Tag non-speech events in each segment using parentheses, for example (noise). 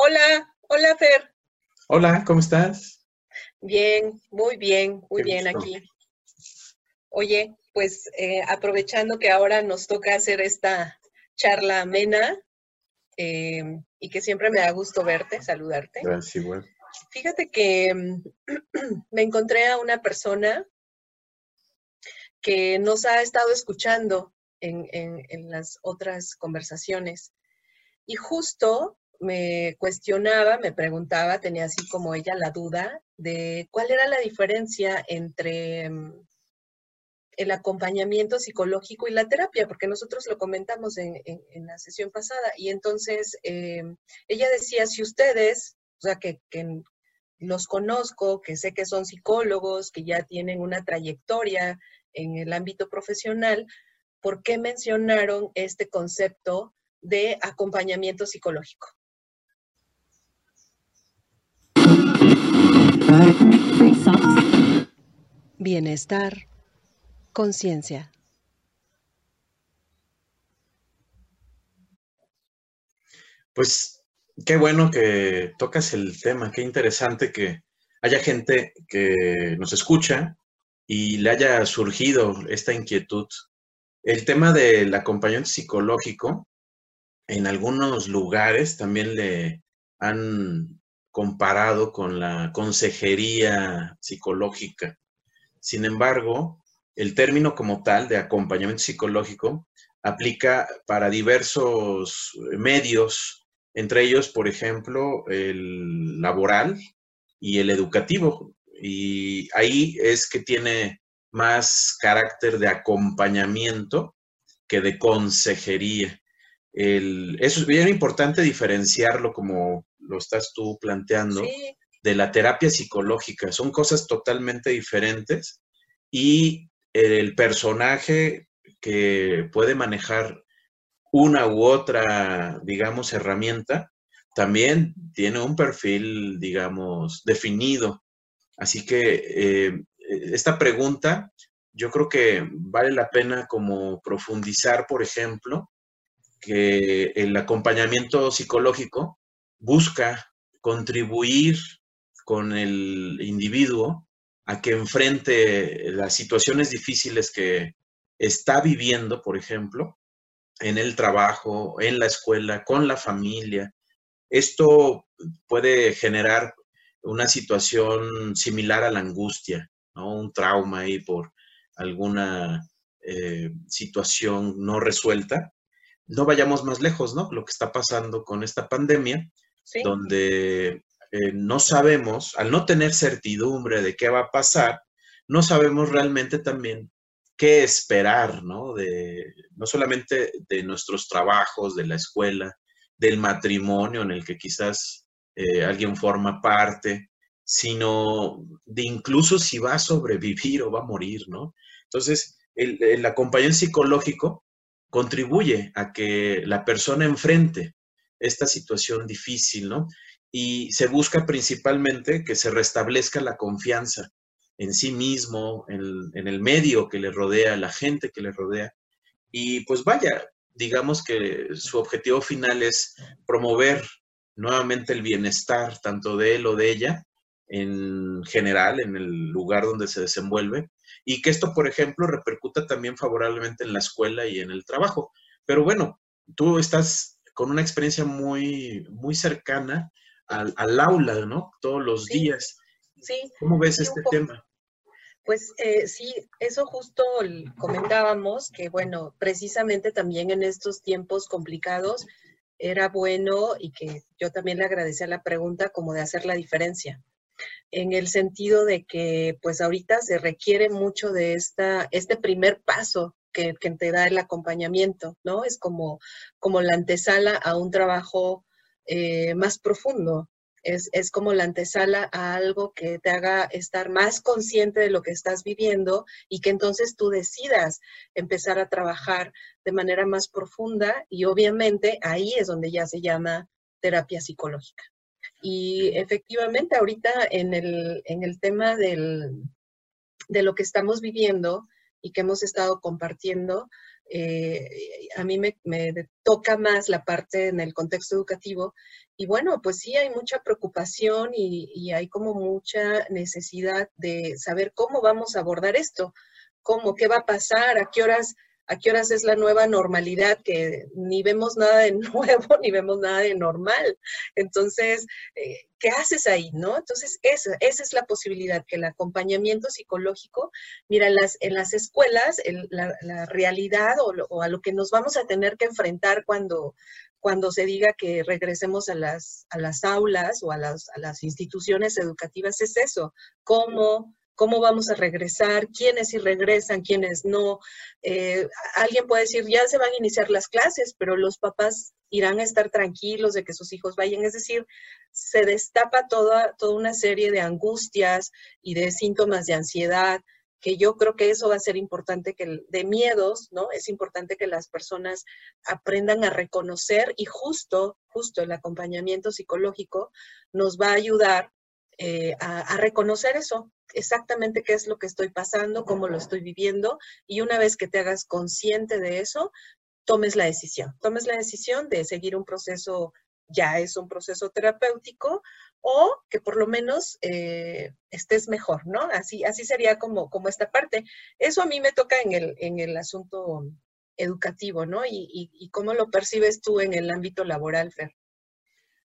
Hola, hola Fer. Hola, ¿cómo estás? Bien, muy bien, muy bien aquí. Oye, pues eh, aprovechando que ahora nos toca hacer esta charla amena eh, y que siempre me da gusto verte, saludarte. Gracias, bueno. Fíjate que mm, (clears throat) me encontré a una persona que nos ha estado escuchando en, en las otras conversaciones. Y justo me cuestionaba, me preguntaba, tenía así como ella la duda de cuál era la diferencia entre mm, el acompañamiento psicológico y la terapia, porque nosotros lo comentamos en, la sesión pasada. Y entonces eh, ella decía, si ustedes, o sea, que, que, los conozco, que sé que son psicólogos, que ya tienen una trayectoria en el ámbito profesional, ¿por qué mencionaron este concepto de acompañamiento psicológico? Bienestar, conciencia. Pues qué bueno que tocas el tema, qué interesante que haya gente que nos escucha y le haya surgido esta inquietud. El tema del acompañamiento psicológico, en algunos lugares también le han comparado con la consejería psicológica. Sin embargo, el término como tal de acompañamiento psicológico aplica para diversos medios, entre ellos, por ejemplo, el laboral y el educativo. Y ahí es que tiene más carácter de acompañamiento que de consejería. eso es bien importante diferenciarlo como lo estás tú planteando, de la terapia psicológica. Son cosas totalmente diferentes y el personaje que puede manejar una u otra, digamos, herramienta, también tiene un perfil, digamos, definido. Así que eh, esta pregunta, yo creo que vale la pena como profundizar, por ejemplo, que el acompañamiento psicológico busca contribuir con el individuo a que enfrente las situaciones difíciles que está viviendo, por ejemplo, en el trabajo, en la escuela, con la familia. Esto puede generar una situación similar a la angustia, un trauma ahí por alguna eh, situación no resuelta. No vayamos más lejos, ¿no? Lo que está pasando con esta pandemia, donde eh, no sabemos, al no tener certidumbre de qué va a pasar, no sabemos realmente también qué esperar, ¿no? De, no solamente de nuestros trabajos, de la escuela, del matrimonio en el que quizás eh, alguien forma parte, sino de incluso si va a sobrevivir o va a morir, ¿no? Entonces, el, el acompañamiento psicológico contribuye a que la persona enfrente esta situación difícil, ¿no? Y se busca principalmente que se restablezca la confianza en sí mismo, en, el medio que le rodea, la gente que le rodea. Y pues vaya, digamos que su objetivo final es promover nuevamente el bienestar tanto de él o de ella en general, en el lugar donde se desenvuelve, y que esto, por ejemplo, repercuta también favorablemente en la escuela y en el trabajo. Pero bueno, tú estás con una experiencia muy, muy cercana al, aula, ¿no? Todos los días. Sí. ¿Cómo ves este tema? Pues eh, sí, eso justo comentábamos, que bueno, precisamente también en estos tiempos complicados era bueno y que yo también le agradecía la pregunta como de hacer la diferencia, en el sentido de que pues ahorita se requiere mucho de esta, este primer paso que, te da el acompañamiento, ¿no? Es como, como la antesala a un trabajo eh, más profundo. Es, es, como la antesala a algo que te haga estar más consciente de lo que estás viviendo y que entonces tú decidas empezar a trabajar de manera más profunda y obviamente ahí es donde ya se llama terapia psicológica. Y efectivamente ahorita en el, en el tema del, de lo que estamos viviendo, y que hemos estado compartiendo, eh, a mí me, toca más la parte en el contexto educativo. Y bueno, pues sí, hay mucha preocupación y, y hay como mucha necesidad de saber cómo vamos a abordar esto, cómo, qué va a pasar, a qué horas a qué horas es la nueva normalidad, que ni vemos nada de (laughs) nuevo, ni vemos nada de normal. Entonces, eh, ¿qué haces ahí, no? Entonces, esa, es la posibilidad, que el acompañamiento psicológico, mira, en las, en las escuelas, la, realidad o, a lo que nos vamos a tener que enfrentar cuando, cuando se diga que regresemos a las, a las aulas o a las, a las instituciones educativas es eso, cómo cómo vamos a regresar, quiénes sí regresan, quiénes no. Eh, alguien puede decir, ya se van a iniciar las clases, pero los papás irán a estar tranquilos de que sus hijos vayan. Es decir, se destapa toda, toda una serie de angustias y de síntomas de ansiedad que yo creo que eso va a ser importante, que de miedos, ¿no? Es importante que las personas aprendan a reconocer y justo, justo el acompañamiento psicológico nos va a ayudar eh, a, reconocer eso, exactamente qué es lo que estoy pasando, cómo lo estoy viviendo, y una vez que te hagas consciente de eso, tomes la decisión, tomes la decisión de seguir un proceso, ya es un proceso terapéutico, o que por lo menos eh, estés mejor, ¿no? Así, así sería como, como esta parte. Eso a mí me toca en el, en el asunto educativo, ¿no? Y, y cómo lo percibes tú en el ámbito laboral, Fer.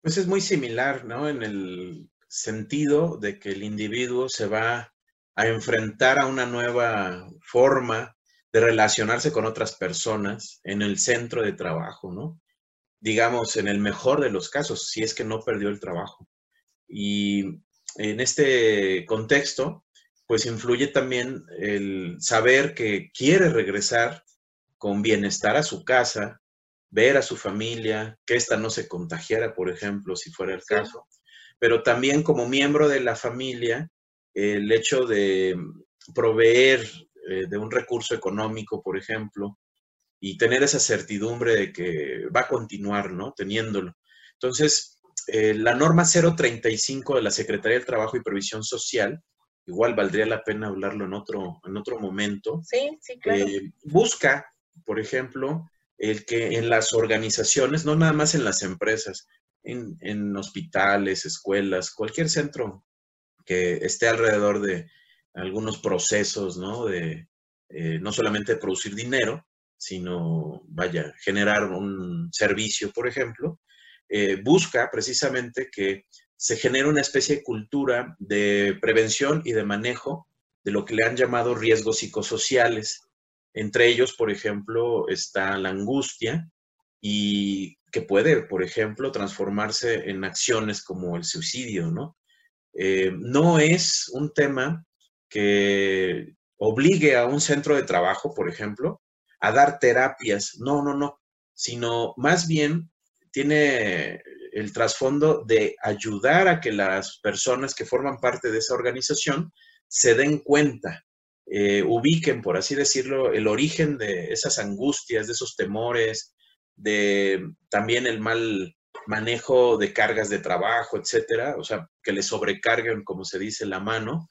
Pues es muy similar, ¿no? En el sentido de que el individuo se va a enfrentar a una nueva forma de relacionarse con otras personas en el centro de trabajo, ¿no? Digamos, en el mejor de los casos, si es que no perdió el trabajo. Y en este contexto, pues influye también el saber que quiere regresar con bienestar a su casa, ver a su familia, que ésta no se contagiara, por ejemplo, si fuera el caso, pero también como miembro de la familia, el hecho de proveer eh, de un recurso económico, por ejemplo, y tener esa certidumbre de que va a continuar, ¿no? Teniéndolo. Entonces, eh, la norma 035 de la Secretaría del Trabajo y Previsión Social, igual valdría la pena hablarlo en otro, en otro momento. Sí, sí, claro. Eh, busca, por ejemplo, el que en las organizaciones, no nada más en las empresas, en, hospitales, escuelas, cualquier centro que esté alrededor de algunos procesos, ¿no? De eh, no solamente producir dinero, sino, vaya, generar un servicio, por ejemplo, eh, busca precisamente que se genere una especie de cultura de prevención y de manejo de lo que le han llamado riesgos psicosociales. Entre ellos, por ejemplo, está la angustia y que puede, por ejemplo, transformarse en acciones como el suicidio, ¿no? Eh, no es un tema que obligue a un centro de trabajo, por ejemplo, a dar terapias, no, no, no, sino más bien tiene el trasfondo de ayudar a que las personas que forman parte de esa organización se den cuenta, eh, ubiquen, por así decirlo, el origen de esas angustias, de esos temores, de también el mal manejo de cargas de trabajo, etcétera, o sea, que le sobrecarguen, como se dice, la mano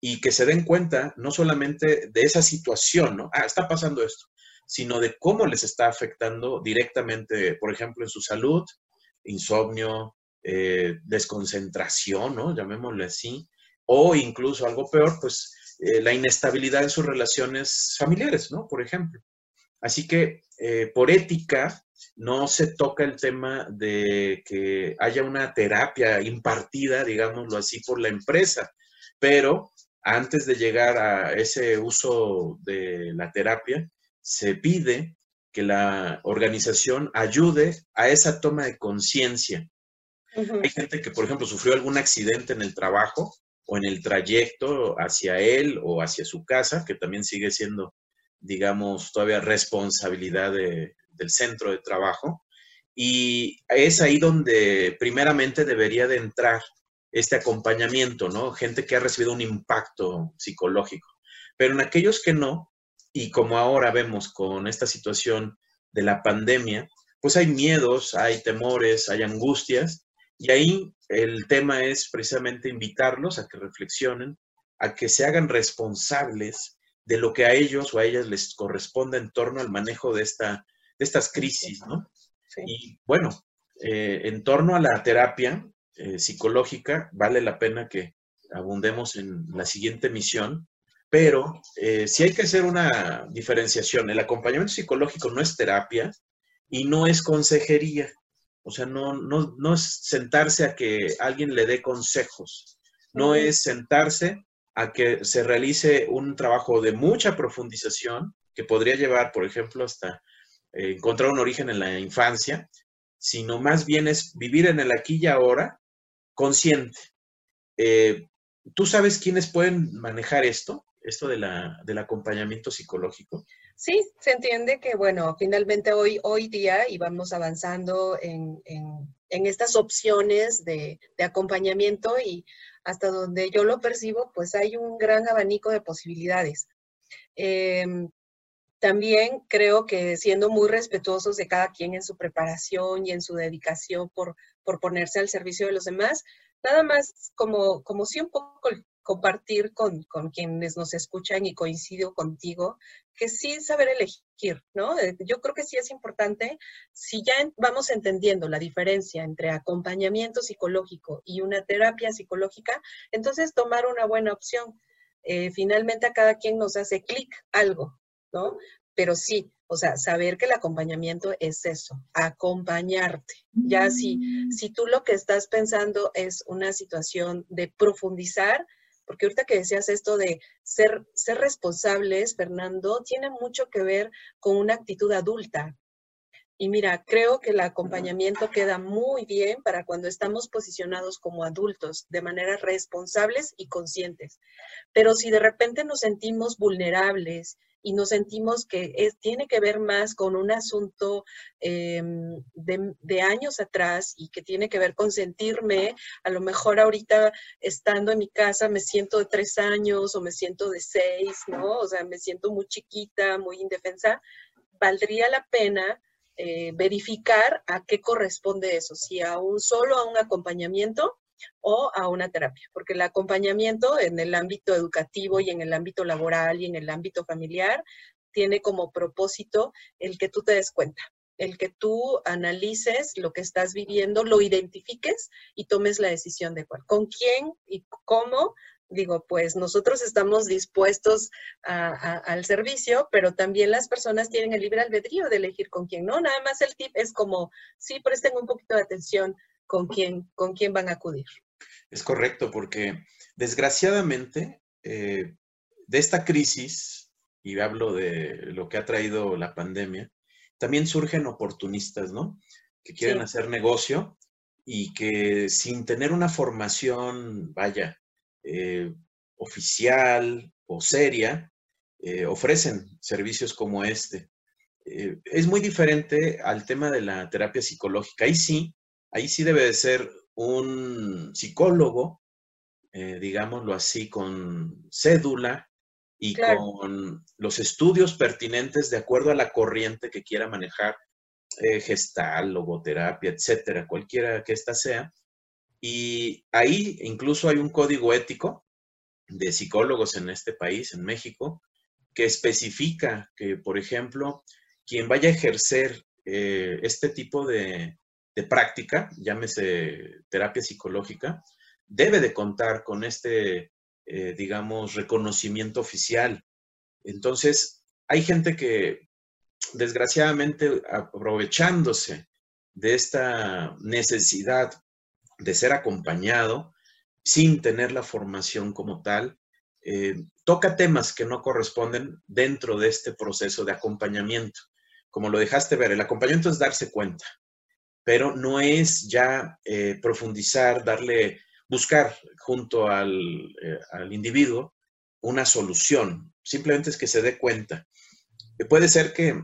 y que se den cuenta no solamente de esa situación, ¿no? Ah, está pasando esto, sino de cómo les está afectando directamente, por ejemplo, en su salud, insomnio, eh, desconcentración, ¿no? Llamémosle así, o incluso algo peor, pues eh, la inestabilidad en sus relaciones familiares, ¿no? Por ejemplo. Así que eh, por ética no se toca el tema de que haya una terapia impartida, digámoslo así, por la empresa, pero antes de llegar a ese uso de la terapia, se pide que la organización ayude a esa toma de conciencia. Hay gente que, por ejemplo, sufrió algún accidente en el trabajo o en el trayecto hacia él o hacia su casa, que también sigue siendo digamos, todavía responsabilidad del centro de trabajo. Y es ahí donde primeramente debería de entrar este acompañamiento, ¿no? Gente que ha recibido un impacto psicológico. Pero en aquellos que no, y como ahora vemos con esta situación de la pandemia, pues hay miedos, hay temores, hay angustias, y ahí el tema es precisamente invitarlos a que reflexionen, a que se hagan responsables de lo que a ellos o a ellas les corresponde en torno al manejo de, esta, de estas crisis, ¿no? Y bueno, eh, en torno a la terapia eh, psicológica, vale la pena que abundemos en la siguiente misión, pero eh, sí hay que hacer una diferenciación. El acompañamiento psicológico no es terapia y no es consejería. O sea, no, no, no es sentarse a que alguien le dé consejos, no es sentarse a que se realice un trabajo de mucha profundización que podría llevar, por ejemplo, hasta eh, encontrar un origen en la infancia, sino más bien es vivir en el aquí y ahora consciente. Eh, ¿Tú sabes quiénes pueden manejar esto? Esto del acompañamiento psicológico. Sí, se entiende que, bueno, finalmente hoy, hoy día y vamos avanzando en, en estas opciones de, acompañamiento y hasta donde yo lo percibo, pues hay un gran abanico de posibilidades. Eh, también creo que siendo muy respetuosos de cada quien en su preparación y en su dedicación por, por ponerse al servicio de los demás, nada más como, como si un poco compartir con, con, quienes nos escuchan y coincido contigo, que sí saber elegir, ¿no? Eh, yo creo que sí es importante, si ya vamos entendiendo la diferencia entre acompañamiento psicológico y una terapia psicológica, entonces tomar una buena opción. Eh, finalmente a cada quien nos hace clic algo, ¿no? Pero sí, o sea, saber que el acompañamiento es eso, acompañarte. Ya si, mm. si tú lo que estás pensando es una situación de profundizar, porque ahorita que decías esto de ser, ser responsables, Fernando, tiene mucho que ver con una actitud adulta. Y mira, creo que el acompañamiento queda muy bien para cuando estamos posicionados como adultos, de manera responsables y conscientes. Pero si de repente nos sentimos vulnerables y nos sentimos que tiene que ver más con un asunto de, de, años atrás y que tiene que ver con sentirme, a lo mejor ahorita estando en mi casa me siento de tres años o me siento de seis, ¿no? O sea, me siento muy chiquita, muy indefensa, valdría la pena eh, verificar a qué corresponde eso, si a un solo a un acompañamiento o a una terapia, porque el acompañamiento en el ámbito educativo y en el ámbito laboral y en el ámbito familiar tiene como propósito el que tú te des cuenta, el que tú analices lo que estás viviendo, lo identifiques y tomes la decisión de cuál, con quién y cómo. Digo, pues nosotros estamos dispuestos al servicio, pero también las personas tienen el libre albedrío de elegir con quién, ¿no? Nada más el tip es como, sí, presten un poquito de atención con quién, con quién van a acudir. Es correcto, porque desgraciadamente eh, de esta crisis, y hablo de lo que ha traído la pandemia, también surgen oportunistas, ¿no? Que quieren sí. hacer negocio y que sin tener una formación, vaya, eh, oficial o seria, eh, ofrecen servicios como este. Eh, es muy diferente al tema de la terapia psicológica. Ahí sí, ahí sí debe de ser un psicólogo, eh, digámoslo así, con cédula y claro. con los estudios pertinentes de acuerdo a la corriente que quiera manejar, eh, gestal, logoterapia, etcétera, cualquiera que ésta sea. Y ahí incluso hay un código ético de psicólogos en este país, en México, que especifica que, por ejemplo, quien vaya a ejercer eh, este tipo de, de práctica, llámese terapia psicológica, debe de contar con este, eh, digamos, reconocimiento oficial. Entonces, hay gente que, desgraciadamente, aprovechándose de esta necesidad de ser acompañado sin tener la formación como tal, eh, toca temas que no corresponden dentro de este proceso de acompañamiento. Como lo dejaste ver, el acompañamiento es darse cuenta pero no es ya eh, profundizar, darle, buscar junto al, eh, al, individuo una solución, simplemente es que se dé cuenta. Puede ser que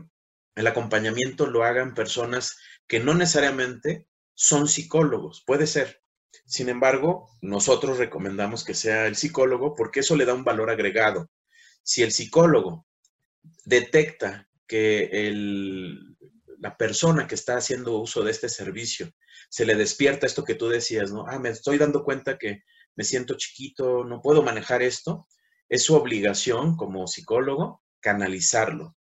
el acompañamiento lo hagan personas que no necesariamente son psicólogos, puede ser. Sin embargo, nosotros recomendamos que sea el psicólogo porque eso le da un valor agregado. Si el psicólogo detecta que el, la persona que está haciendo uso de este servicio se le despierta esto que tú decías, ¿no? Ah, me estoy dando cuenta que me siento chiquito, no puedo manejar esto. es su obligación como psicólogo canalizarlo.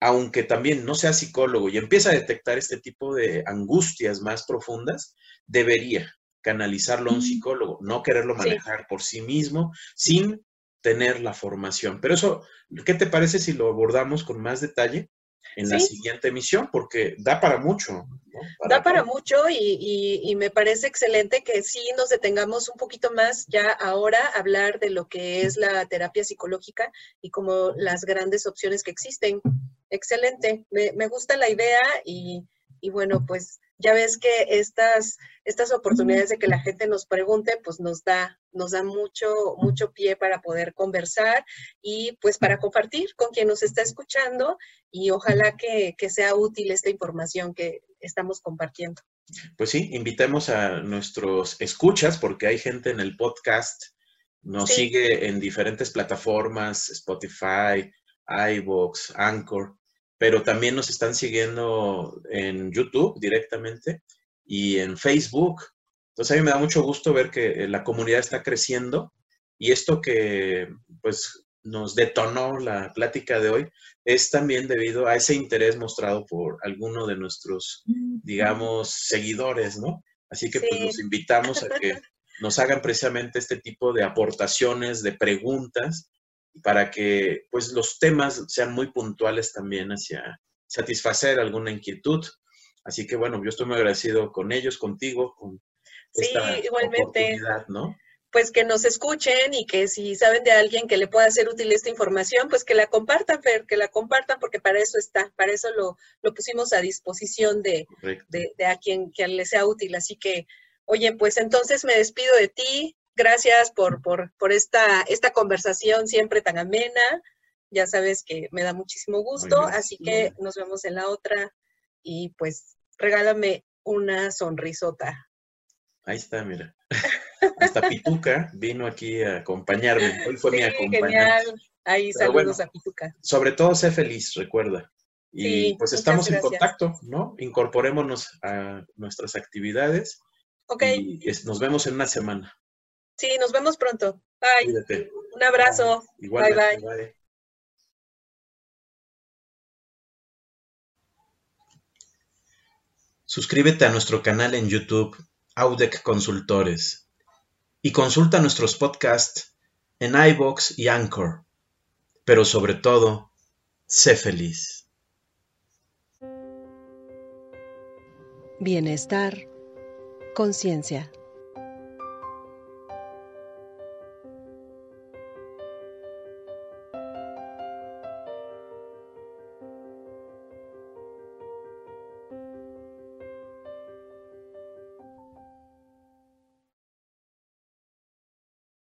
Aunque también no sea psicólogo y empieza a detectar este tipo de angustias más profundas, debería canalizarlo a un psicólogo, no quererlo manejar por sí mismo sin tener la formación. Pero eso, ¿qué te parece si lo abordamos con más detalle en la siguiente emisión? Porque da para mucho. da para mucho y, me parece excelente que sí nos detengamos un poquito más ya ahora a hablar de lo que es la terapia psicológica y como las grandes opciones que existen. Excelente, me, me gusta la idea y, y bueno, pues ya ves que estas, estas oportunidades de que la gente nos pregunte, pues nos da, nos da mucho, mucho pie para poder conversar y pues para compartir con quien nos está escuchando y ojalá que, sea útil esta información que estamos compartiendo. Pues sí, invitemos a nuestros escuchas porque hay gente en el podcast, nos sigue en diferentes plataformas, Spotify, iVoox, Anchor pero también nos están siguiendo en YouTube directamente y en Facebook. Entonces a mí me da mucho gusto ver que eh, la comunidad está creciendo y esto que pues nos detonó la plática de hoy es también debido a ese interés mostrado por alguno de nuestros, digamos, seguidores, ¿no? Así que pues los invitamos a que nos hagan precisamente este tipo de aportaciones, de preguntas, para que pues los temas sean muy puntuales también hacia satisfacer alguna inquietud. Así que bueno, yo estoy muy agradecido con ellos, contigo, con esta sí, igualmente. ¿no? Pues que nos escuchen y que si saben de alguien que le pueda ser útil esta información, pues que la compartan, Fer, que la compartan porque para eso está, para eso lo, lo pusimos a disposición de, de, de, a quien que le sea útil. Así que, oye, pues entonces me despido de ti, Gracias por, por, esta, esta conversación siempre tan amena. Ya sabes que me da muchísimo gusto, así que nos vemos en la otra y pues regálame una sonrisota. Ahí está, mira. Hasta Pituca vino aquí a acompañarme. Hoy fue mi acompañante. Genial. Ahí saludos a Pituca. Sobre todo sé feliz, recuerda. Y pues estamos en contacto, ¿no? Incorporémonos a nuestras actividades. Ok. Y nos vemos en una semana. Sí, nos vemos pronto. Bye. Un abrazo. bye, bye. Suscríbete a nuestro canal en YouTube, Audec Consultores, y consulta nuestros podcasts en iBox y Anchor. Pero sobre todo, sé feliz. Bienestar, conciencia.